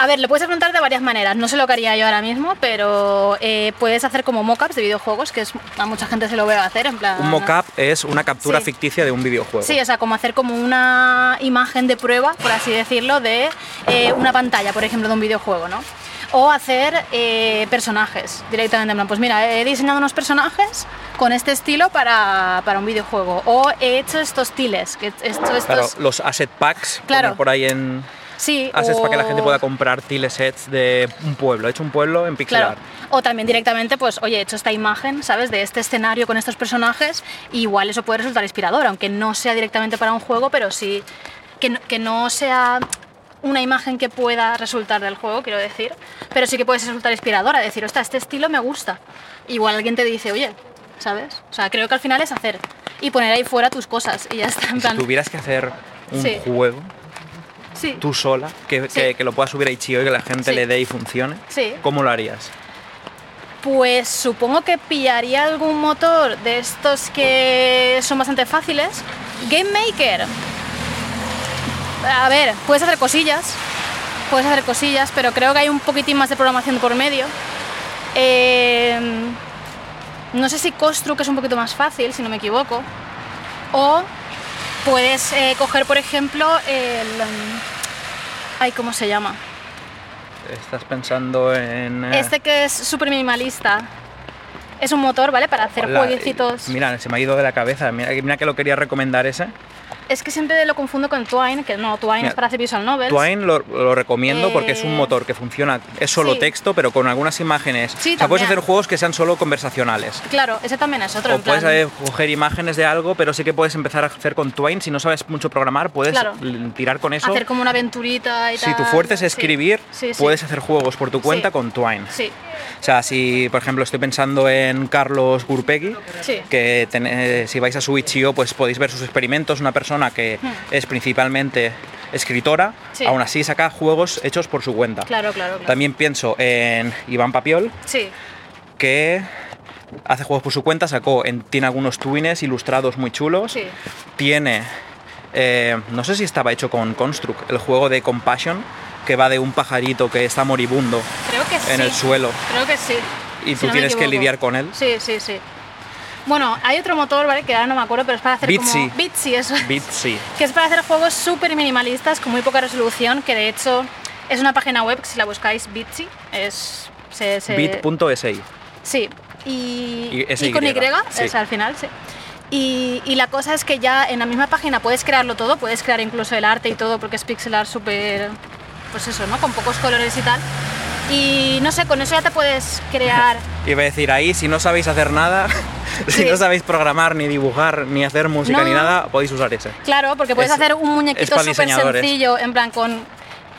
B: A ver, lo puedes afrontar de varias maneras. No sé lo que haría yo ahora mismo, pero eh, puedes hacer como mockups de videojuegos, que es, a mucha gente se lo veo hacer, en plan.
A: Un mockup es una captura
B: Sí.
A: ficticia de un videojuego.
B: Sí, o sea, como hacer como una imagen de prueba, por así decirlo, de eh, una pantalla, por ejemplo, de un videojuego, ¿no? O hacer eh, personajes directamente. En plan, pues mira, he diseñado unos personajes con este estilo para, para un videojuego. O he hecho estos tiles, que estos...
A: Claro, los asset packs,
B: Claro.
A: por ahí en
B: sí,
A: assets
B: o-
A: para que la gente pueda comprar tile sets de un pueblo. He hecho un pueblo en pixel
B: Claro.
A: art.
B: O también directamente, pues, oye, he hecho esta imagen, ¿sabes? De este escenario con estos personajes, y igual eso puede resultar inspirador, aunque no sea directamente para un juego, pero sí que no, que no sea una imagen que pueda resultar del juego, quiero decir, pero sí que puede resultar inspiradora, decir, ostras, este estilo me gusta. Igual alguien te dice, oye, ¿sabes? O sea, creo que al final es hacer y poner ahí fuera tus cosas y ya está. En
A: Y si
B: plan,
A: tuvieras que hacer un
B: Sí.
A: juego
B: sí.
A: tú sola, que,
B: Sí.
A: que, que lo puedas subir a Itch.io y que la gente le dé y funcione,
B: Sí.
A: ¿cómo lo harías?
B: Pues supongo que pillaría algún motor de estos que son bastante fáciles. Game Maker. A ver, puedes hacer cosillas. Puedes hacer cosillas, pero creo que hay un poquitín más de programación por medio. Eh, no sé si Constru, que es un poquito más fácil, si no me equivoco. O puedes eh, coger, por ejemplo, el. Ay, ¿cómo se llama?
A: Estás pensando en... eh,
B: Este que es súper minimalista. Es un motor, ¿vale? Para hacer
A: la-
B: jueguecitos.
A: Mira, se me ha ido de la cabeza. Mira, mira que lo quería recomendar ese.
B: Es que siempre lo confundo con Twine, que no, Twine
A: Mira,
B: es para hacer visual novels.
A: Twine lo, lo recomiendo porque es un
B: Eh,
A: motor que funciona, es solo
B: sí.
A: texto, pero con algunas imágenes.
B: Sí,
A: o sea, puedes hacer juegos que sean solo conversacionales.
B: Claro, ese también es otro.
A: O
B: en
A: puedes coger imágenes de algo, pero sí que puedes empezar a hacer con Twine. Si no sabes mucho programar, puedes
B: Claro.
A: tirar con eso.
B: hacer como una aventurita y
A: Si
B: tal.
A: tu fuerte es escribir,
B: Sí,
A: puedes hacer juegos por tu cuenta con Twine.
B: Sí,
A: O sea, si por ejemplo estoy pensando en Carlos Gurpegui,
B: Sí.
A: que ten- eh, si vais a su itch.io pues podéis ver sus experimentos, una persona que es principalmente escritora,
B: Hmm. Sí.
A: aún así saca juegos hechos por su cuenta.
B: claro, claro. claro.
A: También pienso en Iván Papiol,
B: Sí,
A: que hace juegos por su cuenta, sacó, en- tiene algunos twines ilustrados muy chulos, tiene, eh, no sé si estaba hecho con Construct, el juego de Compassion, que va de un pajarito que está moribundo
B: Creo que sí.
A: en el suelo
B: Creo que sí.
A: y
B: si
A: tú
B: no
A: tienes que lidiar con él.
B: Sí, sí, sí. Bueno, hay otro motor, ¿vale? Que ahora no me acuerdo, pero es para hacer
A: Bitsy.
B: como... Bitsy, eso. es.
A: Bitsy.
B: que es para hacer juegos súper minimalistas con muy poca resolución, que de hecho es una página web que si la buscáis, Bitsy, es... Se, se-
A: Bit.si.
B: Sí, y,
A: Y
B: con Y,
A: sí.
B: es al final, sí. Y, y la cosa es que ya en la misma página puedes crearlo todo, puedes crear incluso el arte y todo, porque es pixel art súper, pues eso, ¿no? Con pocos colores y tal. Y no sé, con eso ya te puedes crear...
A: Iba a decir ahí, si no sabéis hacer nada, si no sabéis programar, ni dibujar, ni hacer música,
B: No.
A: ni nada, podéis usar ese.
B: Claro, porque puedes
A: Es-
B: hacer un muñequito súper sencillo, en plan con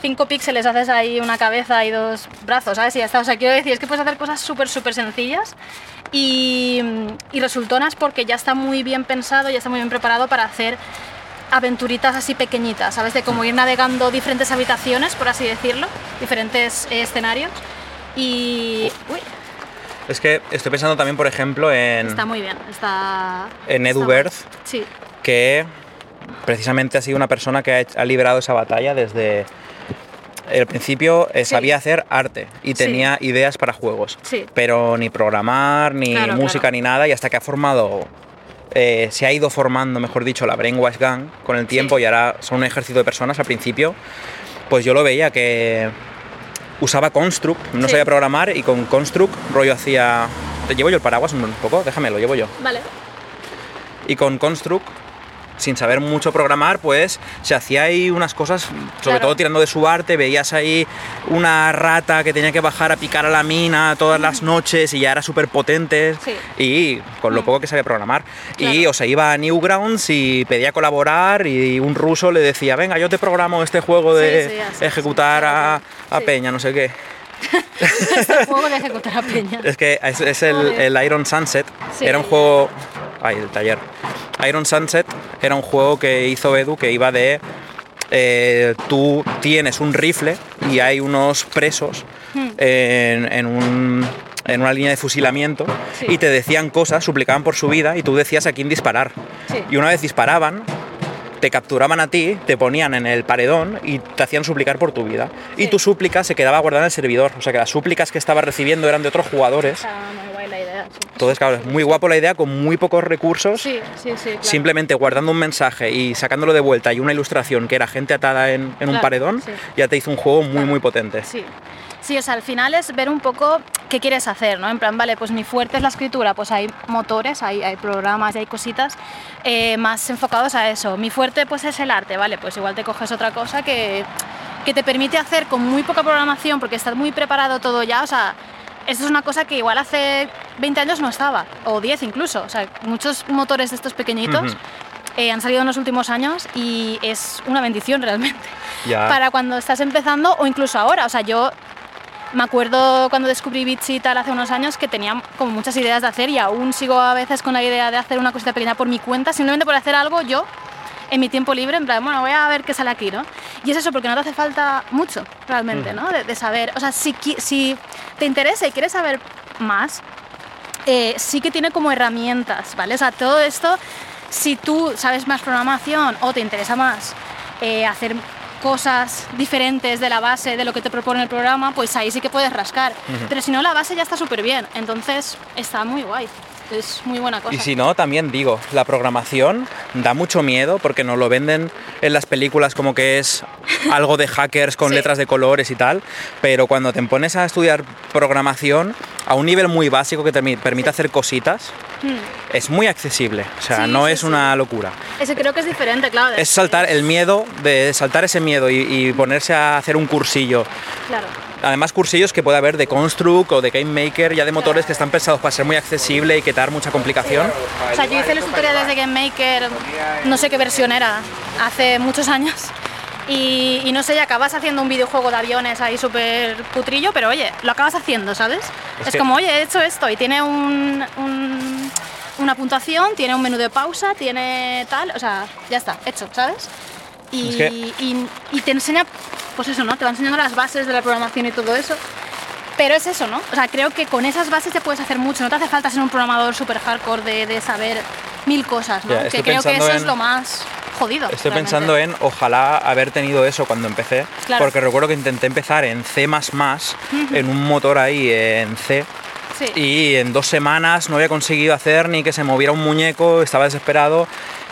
B: 5 píxeles haces ahí una cabeza y dos brazos, ¿sabes? Y ya está. O sea, quiero decir, es que puedes hacer cosas súper, súper sencillas y, y resultonas porque ya está muy bien pensado, ya está muy bien preparado para hacer aventuritas así pequeñitas, ¿sabes? De como ir navegando diferentes habitaciones, por así decirlo, diferentes eh, escenarios. Y. Uy,
A: Es que estoy pensando también, por ejemplo, en,
B: está muy bien. Está.
A: en
B: está guay. Sí,
A: que precisamente ha sido una persona que ha, hecho- ha librado esa batalla desde el principio. eh,
B: Sí.
A: Sabía hacer arte y
B: Sí.
A: tenía ideas para juegos,
B: Sí.
A: pero ni programar, ni
B: Claro,
A: música,
B: claro.
A: ni nada, y hasta que ha formado. Eh, se ha ido formando, mejor dicho, la Brainwash Gang con el tiempo
B: Sí.
A: y ahora son un ejército de personas al principio, pues yo lo veía que usaba Construct, no
B: Sí.
A: sabía programar y con Construct rollo hacía... ¿Te llevo yo el paraguas un poco? Déjame, lo llevo yo.
B: vale.
A: Y con Construct, sin saber mucho programar, pues se hacía ahí unas cosas, sobre
B: Claro.
A: todo tirando de su arte, veías ahí una rata que tenía que bajar a picar a la mina todas las noches y ya era súper potente
B: Sí.
A: y con lo poco que sabía programar. Y o sea, iba a Newgrounds y pedía colaborar y un ruso le decía, venga, yo te programo este juego de
B: Sí, sí, así,
A: ejecutar a. Peña, no sé qué.
B: este juego de ejecutar a Peña.
A: Es que es, es el, Iron Sunset.
B: Sí.
A: Era un juego. Ay, el taller. Iron Sunset era un juego que hizo Edu que iba de. eh, tú tienes un rifle y hay unos presos
B: Hmm.
A: en, en un- en una línea de fusilamiento
B: Sí.
A: y te decían cosas, suplicaban por su vida y tú decías a quién disparar.
B: Sí.
A: Y una vez disparaban, te capturaban a ti, te ponían en el paredón y te hacían suplicar por tu vida. Y tu súplica se quedaba guardada en el servidor. O sea que las súplicas que estabas recibiendo eran de otros jugadores.
B: Está
A: Entonces, claro, es muy guapo la idea con muy pocos recursos.
B: Sí, sí, sí. claro.
A: Simplemente guardando un mensaje y sacándolo de vuelta y una ilustración que era gente atada en, en un paredón,
B: sí.
A: ya te hizo un juego muy, muy potente.
B: Sí. Sí, o sea, al final es ver un poco qué quieres hacer, ¿no? En plan, vale, pues mi fuerte es la escritura, pues hay motores, hay, hay programas y hay cositas eh, más enfocados a eso. Mi fuerte pues es el arte, vale, pues igual te coges otra cosa que, que te permite hacer con muy poca programación, porque está muy preparado todo ya, o sea, esto es una cosa que igual hace 20 años no estaba, o 10 incluso, o sea, muchos motores de estos pequeñitos eh, han salido en los últimos años y es una bendición realmente. Para cuando estás empezando o incluso ahora. O sea, yo me acuerdo cuando descubrí Bitsy y tal hace unos años que tenía como muchas ideas de hacer y aún sigo a veces con la idea de hacer una cosita pequeña por mi cuenta, simplemente por hacer algo yo en mi tiempo libre, en plan, bueno, voy a ver qué sale aquí, ¿no? Y es eso, porque no te hace falta mucho, realmente, ¿no? De, de saber, o sea, si te interesa y quieres saber más, eh, sí que tiene como herramientas, ¿vale? O sea, todo esto, si tú sabes más programación o te interesa más eh, hacer cosas diferentes de la base de lo que te propone el programa, pues ahí sí que puedes rascar. Pero si no, la base ya está súper bien, entonces está muy guay. Es muy buena cosa.
A: Y si no, también digo, la programación da mucho miedo porque nos lo venden en las películas como que es algo de hackers con
B: Sí.
A: letras de colores y tal, pero cuando te pones a estudiar programación a un nivel muy básico que te mi- permite hacer cositas, Es muy accesible, o sea,
B: Sí,
A: no
B: sí,
A: es
B: sí.
A: una locura.
B: Ese creo que es diferente, claro.
A: Es saltar el miedo, de saltar ese miedo y, y ponerse a hacer un cursillo.
B: Claro.
A: Además, cursillos que puede haber de Construct o de Game Maker, ya de motores que están pensados para ser muy accesible y quitar mucha complicación.
B: O sea, yo hice los tutoriales de Game Maker, no sé qué versión era, hace muchos años. Y, y no sé, y acabas haciendo un videojuego de aviones ahí súper putrillo, pero oye, lo acabas haciendo, ¿sabes?
A: Es
B: Es,
A: que-
B: como, oye, he hecho esto y tiene un, un- una puntuación, tiene un menú de pausa, tiene tal, o sea, ya está, hecho, ¿sabes? Y,
A: Es que-
B: y- y te enseña, pues eso, ¿no? Te va enseñando las bases de la programación y todo eso. Pero es eso, ¿no? O sea, creo que con esas bases te puedes hacer mucho. No te hace falta ser un programador súper hardcore de, de saber mil cosas, ¿no? Que creo que eso es lo más jodido.
A: Estoy
B: realmente.
A: pensando en ojalá haber tenido eso cuando empecé,
B: Claro.
A: porque recuerdo que intenté empezar en C++, en un motor ahí en C,
B: Sí.
A: y en dos semanas no había conseguido hacer ni que se moviera un muñeco, estaba desesperado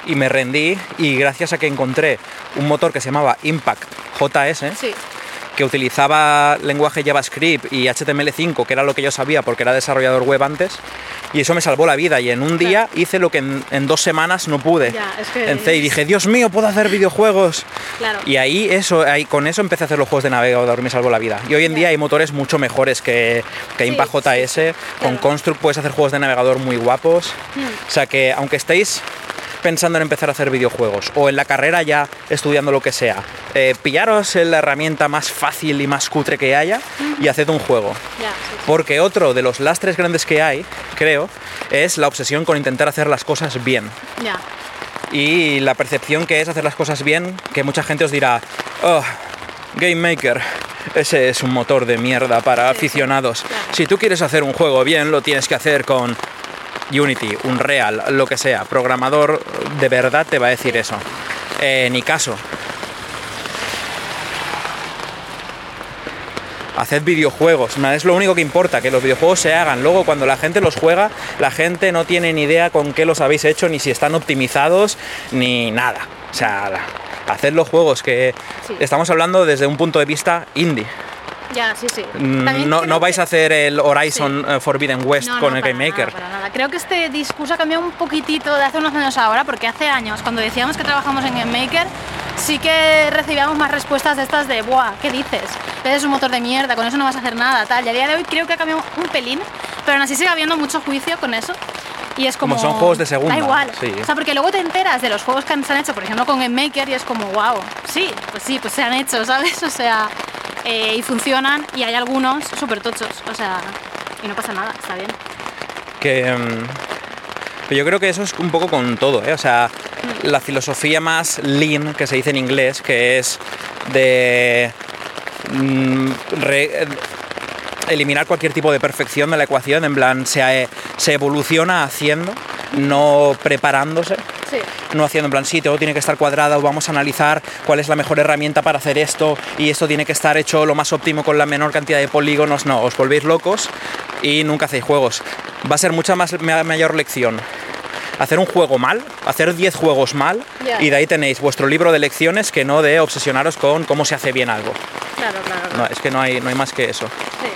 A: y me rendí y gracias a que encontré un motor que se llamaba Impact JS,
B: Sí,
A: que utilizaba lenguaje JavaScript y HTML5, que era lo que yo sabía porque era desarrollador web antes, y eso me salvó la vida. Y en un día hice lo que en, en dos semanas no pude
B: Ya, es que
A: en C. Y dije, Dios mío, puedo hacer videojuegos.
B: claro.
A: Y ahí, eso, ahí con eso empecé a hacer los juegos de navegador me salvó la vida. Y hoy en día hay motores mucho mejores que, que
B: Sí,
A: Impact JS.
B: sí,
A: Con
B: claro.
A: Construct puedes hacer juegos de navegador muy guapos.
B: Hmm.
A: O sea que aunque estéis pensando en empezar a hacer videojuegos o en la carrera ya estudiando lo que sea, eh, pillaros la herramienta más fácil y más cutre que haya y haced un juego. Porque otro de los lastres grandes que hay, creo, es la obsesión con intentar hacer las cosas bien. Y la percepción que es hacer las cosas bien, que mucha gente os dirá, oh, Game Maker, ese es un motor de mierda para aficionados. Si tú quieres hacer un juego bien, lo tienes que hacer con Unity, Unreal, lo que sea. Programador de verdad te va a decir eso. Eh, ni caso. Haced videojuegos, es lo único que importa, que los videojuegos se hagan. Luego cuando la gente los juega, la gente no tiene ni idea con qué los habéis hecho, ni si están optimizados, ni nada. O sea, haced los juegos que
B: Sí.
A: estamos hablando desde un punto de vista indie.
B: Ya, sí, sí.
A: Mm, No, no vais
B: que-
A: a hacer el Horizon eh, Forbidden West
B: No,
A: con
B: no,
A: el Game Maker.
B: Nada, para nada. Creo que este discurso ha cambiado un poquitito de hace unos años ahora, porque hace años, cuando decíamos que trabajamos en Game Maker, sí que recibíamos más respuestas de estas de, ¡buah! ¿Qué dices? Es un motor de mierda, con eso no vas a hacer nada, tal. Y a día de hoy creo que ha cambiado un pelín, pero aún así sigue habiendo mucho juicio con eso. Y es como.
A: Como son juegos de segunda,
B: Da igual.
A: sí.
B: O sea, porque luego te enteras de los juegos que se han hecho, por ejemplo, con Game Maker, y es como, wow, sí, pues sí, pues se han hecho, ¿sabes? O sea, eh, y funcionan, y hay algunos súper tochos, o sea, y no pasa nada, está bien.
A: que mm, pero yo creo que eso es un poco con todo, ¿eh? o sea, la filosofía más lean que se dice en inglés, que es de mm, re- eliminar cualquier tipo de perfección de la ecuación, en plan, se, se evoluciona haciendo, no preparándose.
B: Sí.
A: No haciendo en plan, sí, todo tiene que estar cuadrado, vamos a analizar cuál es la mejor herramienta para hacer esto y esto tiene que estar hecho lo más óptimo con la menor cantidad de polígonos. No, os volvéis locos y nunca hacéis juegos. Va a ser mucha más ma- mayor lección. Hacer un juego mal, hacer 10 juegos mal y de ahí tenéis vuestro libro de lecciones que no de obsesionaros con cómo se hace bien algo.
B: Claro, claro.
A: No,
B: claro.
A: es que no hay, no hay más que eso.
B: Sí.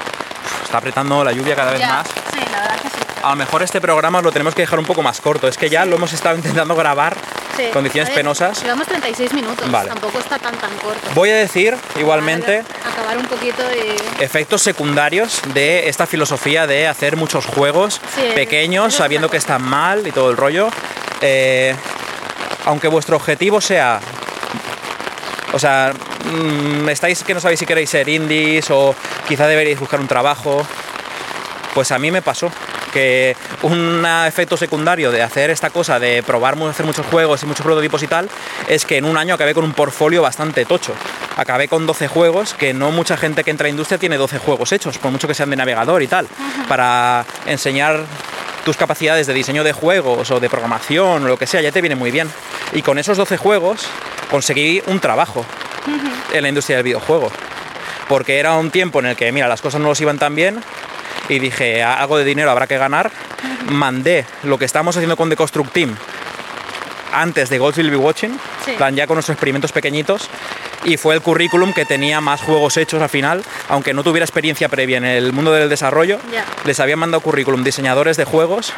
A: Está apretando la lluvia cada vez más.
B: Sí, la verdad que sí.
A: A lo mejor este programa lo tenemos que dejar un poco más corto. Es que ya lo hemos estado intentando grabar
B: Sí.
A: condiciones
B: ver,
A: penosas.
B: Llevamos 36 minutos,
A: Vale.
B: tampoco está tan tan corto.
A: Voy a decir igualmente
B: Acabar un poquito y...
A: efectos secundarios de esta filosofía de hacer muchos juegos
B: Sí,
A: pequeños sabiendo que están mal y todo el rollo. Eh, aunque vuestro objetivo sea... O sea, mm, estáis que no sabéis si queréis ser indies o quizá deberíais buscar un trabajo. Pues a mí me pasó que un efecto secundario de hacer esta cosa, de probar hacer muchos juegos y muchos prototipos y tal, es que en un año acabé con un portfolio bastante tocho. Acabé con 12 juegos, que no mucha gente que entra a la industria tiene 12 juegos hechos, por mucho que sean de navegador y tal, para enseñar tus capacidades de diseño de juegos o de programación o lo que sea, ya te viene muy bien. Y con esos 12 juegos conseguí un trabajo en la industria del videojuego. Porque era un tiempo en el que, mira, las cosas no nos iban tan bien y dije, algo de dinero habrá que ganar. Mandé lo que estábamos haciendo con The Construct Team antes de Gods Will Be Watching,
B: Sí.
A: plan ya con nuestros experimentos pequeñitos, y fue el currículum que tenía más juegos hechos al final, aunque no tuviera experiencia previa en el mundo del desarrollo, les habían mandado currículum diseñadores de juegos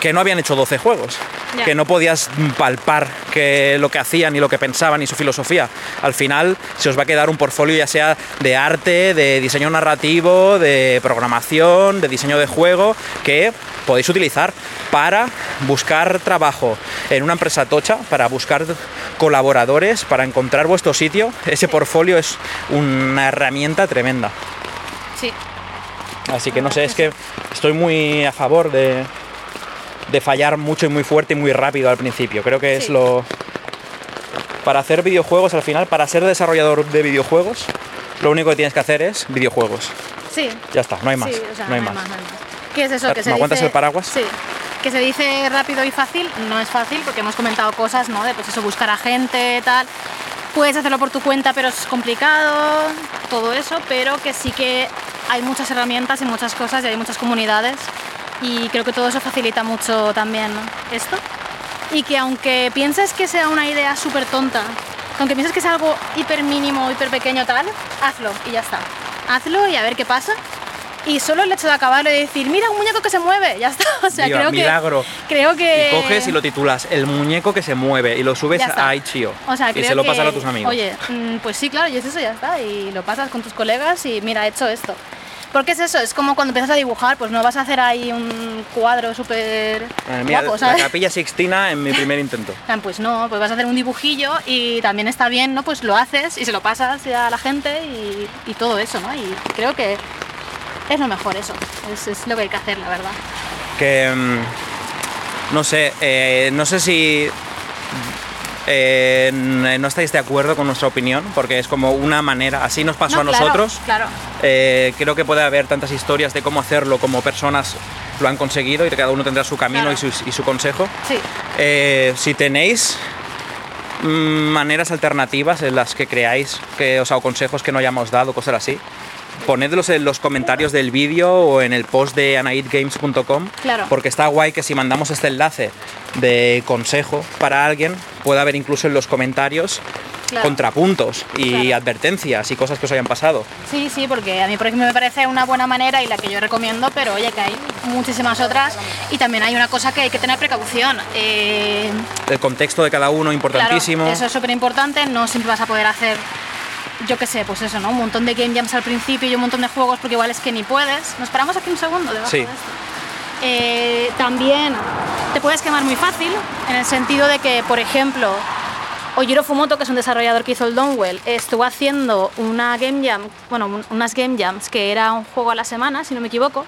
A: que no habían hecho 12 juegos, Que no podías palpar que lo que hacían y lo que pensaban y su filosofía. Al final se os va a quedar un portfolio ya sea de arte, de diseño narrativo, de programación, de diseño de juego, que podéis utilizar para buscar trabajo en una empresa tocha, para buscar colaboradores, para encontrar vuestro sitio. Ese portfolio es una herramienta tremenda.
B: Sí.
A: Así que no sé, es que estoy muy a favor de, de fallar mucho y muy fuerte y muy rápido al principio. Creo que es lo... Para hacer videojuegos al final, para ser desarrollador de videojuegos, lo único que tienes que hacer es videojuegos.
B: Sí.
A: Ya está, no hay más.
B: Sí, o sea,
A: no hay más.
B: no hay más. ¿Qué es eso?
A: ¿Me
B: Que se
A: aguantas
B: dice-
A: el paraguas?
B: Sí. Que se dice rápido y fácil, no es fácil porque hemos comentado cosas, ¿no? De pues eso, buscar a gente, tal. Puedes hacerlo por tu cuenta, pero es complicado, todo eso, pero que sí que hay muchas herramientas y muchas cosas y hay muchas comunidades y creo que todo eso facilita mucho también ¿no? esto. Y que aunque pienses que sea una idea súper tonta, aunque pienses que sea algo hiper mínimo, hiper pequeño tal, hazlo y ya está. Hazlo y a ver qué pasa. Y solo el hecho de acabarlo y decir, mira, un muñeco que se mueve, ya está. O sea,
A: Viva,
B: creo
A: milagro.
B: que. Creo que.
A: Y coges y lo titulas El muñeco que se mueve y lo subes a Itch.io.
B: O sea,
A: y
B: creo
A: se lo
B: que,
A: pasas a tus amigos.
B: Oye, mm, pues sí, claro, y es eso, ya está. Y lo pasas con tus colegas y mira, he hecho esto. Porque es eso, es como cuando empiezas a dibujar, pues no vas a hacer ahí un cuadro súper
A: Eh,
B: guapo,
A: la
B: ¿sabes?
A: capilla Sixtina en mi primer intento.
B: Pues no, pues vas a hacer un dibujillo y también está bien, ¿no? Pues lo haces y se lo pasas a la gente y, y todo eso, ¿no? Y creo que es lo mejor eso, es, es lo que hay que hacer, la verdad.
A: que mm, no sé, eh, no sé si eh, no estáis de acuerdo con nuestra opinión, porque es como una manera, así nos pasó
B: No,
A: a nosotros.
B: Claro,
A: Eh, creo que puede haber tantas historias de cómo hacerlo como personas lo han conseguido y que cada uno tendrá su camino
B: Claro.
A: y, su, y su consejo.
B: sí,
A: Eh, si tenéis mm, maneras alternativas en las que creáis que os hago consejos que no hayamos dado, cosas así, ponedlos en los comentarios del vídeo o en el post de anaidgames.com
B: Claro.
A: porque está guay que si mandamos este enlace de consejo para alguien pueda haber incluso en los comentarios
B: Claro.
A: contrapuntos y
B: Claro.
A: advertencias y cosas que os hayan pasado.
B: sí, sí, porque a mí por ejemplo me parece una buena manera y la que yo recomiendo, pero oye, que hay muchísimas otras y también hay una cosa que hay que tener precaución. eh,
A: El contexto de cada uno importantísimo.
B: Claro, eso es súper importante, no siempre vas a poder hacer, yo qué sé, pues eso, ¿no? Un montón de game jams al principio y un montón de juegos porque igual es que ni puedes. Nos paramos aquí un segundo debajo
A: Sí.
B: de esto. Eh, también te puedes quemar muy fácil, en el sentido de que, por ejemplo, Ojiro Fumoto, que es un desarrollador que hizo el Donwell, estuvo haciendo una game jam, bueno, un- unas game jams que era un juego a la semana, si no me equivoco.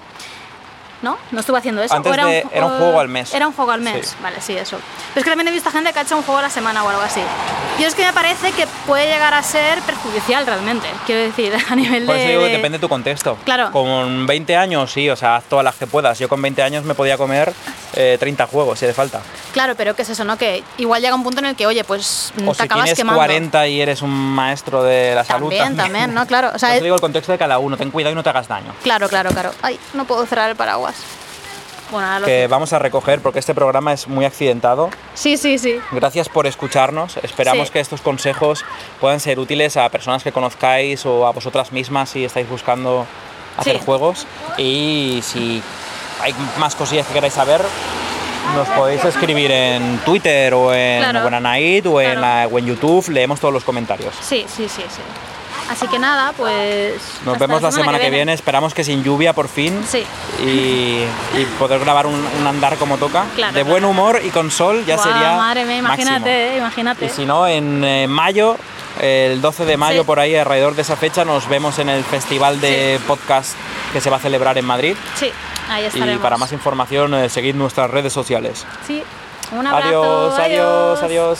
B: ¿No? No estuvo haciendo eso.
A: Antes
B: ¿O era,
A: de-
B: un,
A: era un
B: o-
A: juego al mes.
B: Era un juego al mes,
A: Sí.
B: vale, sí, eso. Pero es que también he visto gente que ha hecho un juego a la semana o algo así. Yo es que me parece que puede llegar a ser perjudicial realmente. Quiero decir, a nivel
A: Por
B: de.
A: eso digo que
B: de-
A: depende de tu contexto.
B: Claro.
A: Con 20 años, sí, o sea, haz todas las que puedas. Yo con 20 años me podía comer eh, 30 juegos, si hace falta.
B: Claro, pero ¿qué es eso, no? Que igual llega un punto en el que, oye, pues
A: O
B: te
A: si
B: acabas
A: tienes
B: quemando.
A: 40 y eres un maestro de la salud.
B: También, también, ¿no? Claro. O sea,
A: Por eso
B: es-
A: digo el contexto de cada uno. Ten cuidado y no te hagas daño.
B: Claro, claro, claro. Ay, no puedo cerrar el paraguas. Bueno, ahora lo
A: Que vamos a recoger porque este programa es muy accidentado.
B: Sí, sí, sí.
A: Gracias por escucharnos. Esperamos
B: Sí.
A: que estos consejos puedan ser útiles a personas que conozcáis o a vosotras mismas si estáis buscando hacer
B: Sí.
A: juegos. Y si hay más cosillas que queráis saber, nos podéis escribir en Twitter o en
B: Claro.
A: Buenanight o, en
B: Claro.
A: la- o en YouTube. Leemos todos los comentarios.
B: Sí, sí, sí, sí. Así que nada, pues.
A: Nos vemos la semana que viene. Esperamos que sin lluvia por fin.
B: Sí.
A: Y, y poder grabar un, un andar como toca.
B: Claro,
A: de
B: claro.
A: buen humor y con sol ya sería.
B: Madre mía,
A: máximo.
B: imagínate, eh, imagínate.
A: Y si no, en eh, mayo, el 12 de mayo,
B: Sí.
A: por ahí, alrededor de esa fecha, nos vemos en el festival de podcast que se va a celebrar en Madrid.
B: Sí, ahí
A: Y para más información, eh, seguid nuestras redes sociales.
B: Sí, un abrazo.
A: adiós, adiós, adiós.